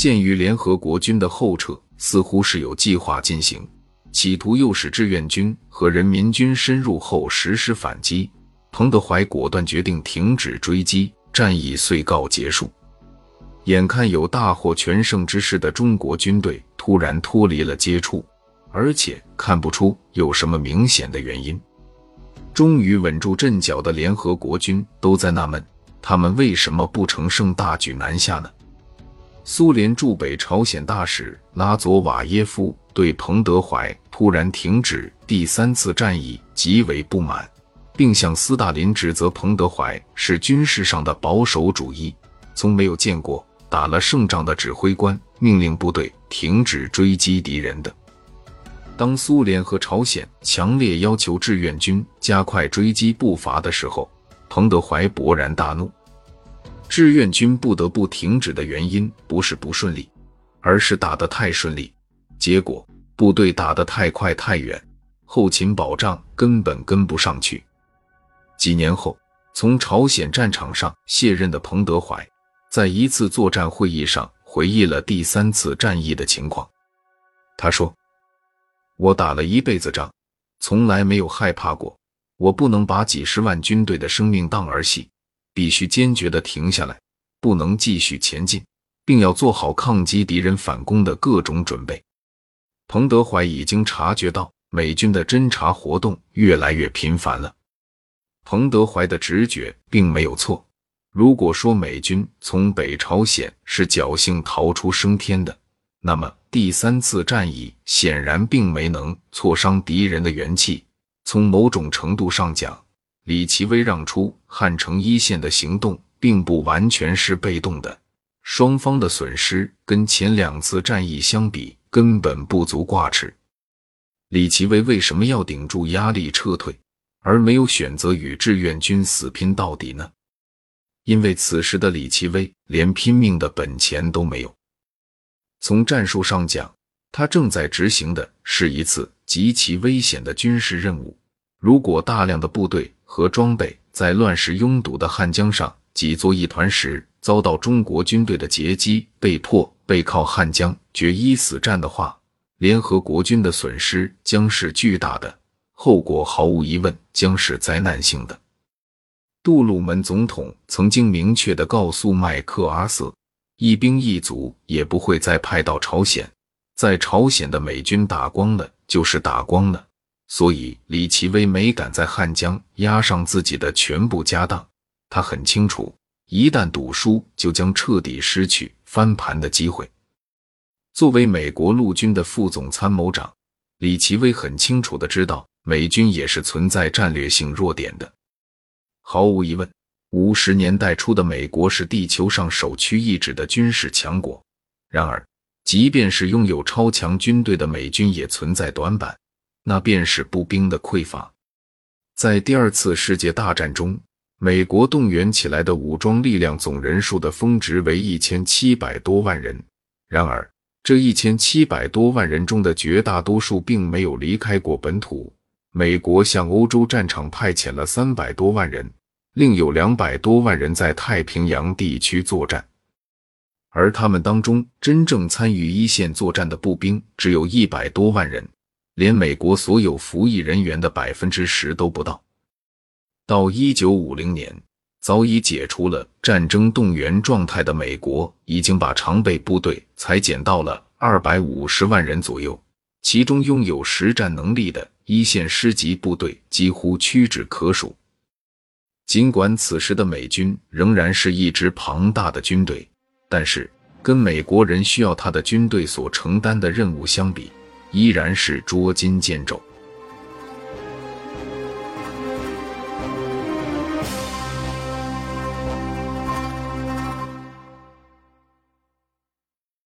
鉴于联合国军的后撤似乎是有计划进行，企图诱使志愿军和人民军深入后实施反击，彭德怀果断决定停止追击，战役遂告结束。眼看有大获全胜之势的中国军队突然脱离了接触，而且看不出有什么明显的原因。终于稳住阵脚的联合国军都在纳闷，他们为什么不乘胜大举南下呢？苏联驻北朝鲜大使拉佐瓦耶夫对彭德怀突然停止第三次战役极为不满，并向斯大林指责彭德怀是军事上的保守主义，从没有见过打了胜仗的指挥官命令部队停止追击敌人的。当苏联和朝鲜强烈要求志愿军加快追击步伐的时候，彭德怀勃然大怒。志愿军不得不停止的原因不是不顺利，而是打得太顺利，结果部队打得太快太远，后勤保障根本跟不上去。几年后，从朝鲜战场上卸任的彭德怀，在一次作战会议上回忆了第三次战役的情况，他说。我打了一辈子仗，从来没有害怕过。我不能把几十万军队的生命当儿戏，必须坚决的停下来，不能继续前进，并要做好抗击敌人反攻的各种准备。彭德怀已经察觉到美军的侦察活动越来越频繁了。彭德怀的直觉并没有错。如果说美军从北朝鲜是侥幸逃出升天的，那么。第三次战役显然并没能挫伤敌人的元气。从某种程度上讲，李奇微让出汉城一线的行动并不完全是被动的。双方的损失跟前两次战役相比根本不足挂齿。李奇微为什么要顶住压力撤退，而没有选择与志愿军死拼到底呢？因为此时的李奇微连拼命的本钱都没有。从战术上讲，他正在执行的是一次极其危险的军事任务。如果大量的部队和装备在乱石拥堵的汉江上挤作一团时，遭到中国军队的截击，被迫背靠汉江决一死战的话，联合国军的损失将是巨大的，后果毫无疑问将是灾难性的。杜鲁门总统曾经明确的告诉麦克阿瑟。一兵一卒也不会再派到朝鲜，在朝鲜的美军打光了就是打光了，所以李奇微没敢在汉江押上自己的全部家当。他很清楚，一旦赌输，就将彻底失去翻盘的机会。作为美国陆军的副总参谋长，李奇微很清楚的知道，美军也是存在战略性弱点的，毫无疑问。五十年代初的美国是地球上首屈一指的军事强国，然而，即便是拥有超强军队的美军也存在短板，那便是步兵的匮乏。在第二次世界大战中，美国动员起来的武装力量总人数的峰值为一千七百多万人，然而这一千七百多万人中的绝大多数并没有离开过本土。美国向欧洲战场派遣了三百多万人。另有两百多万人在太平洋地区作战，而他们当中真正参与一线作战的步兵只有一百多万人，连美国所有服役人员的百分之十都不到。到一九五零年，早已解除了战争动员状态的美国，已经把常备部队裁减到了二百五十万人左右，其中拥有实战能力的一线师级部队几乎屈指可数。尽管此时的美军仍然是一支庞大的军队，但是跟美国人需要他的军队所承担的任务相比，依然是捉襟见肘。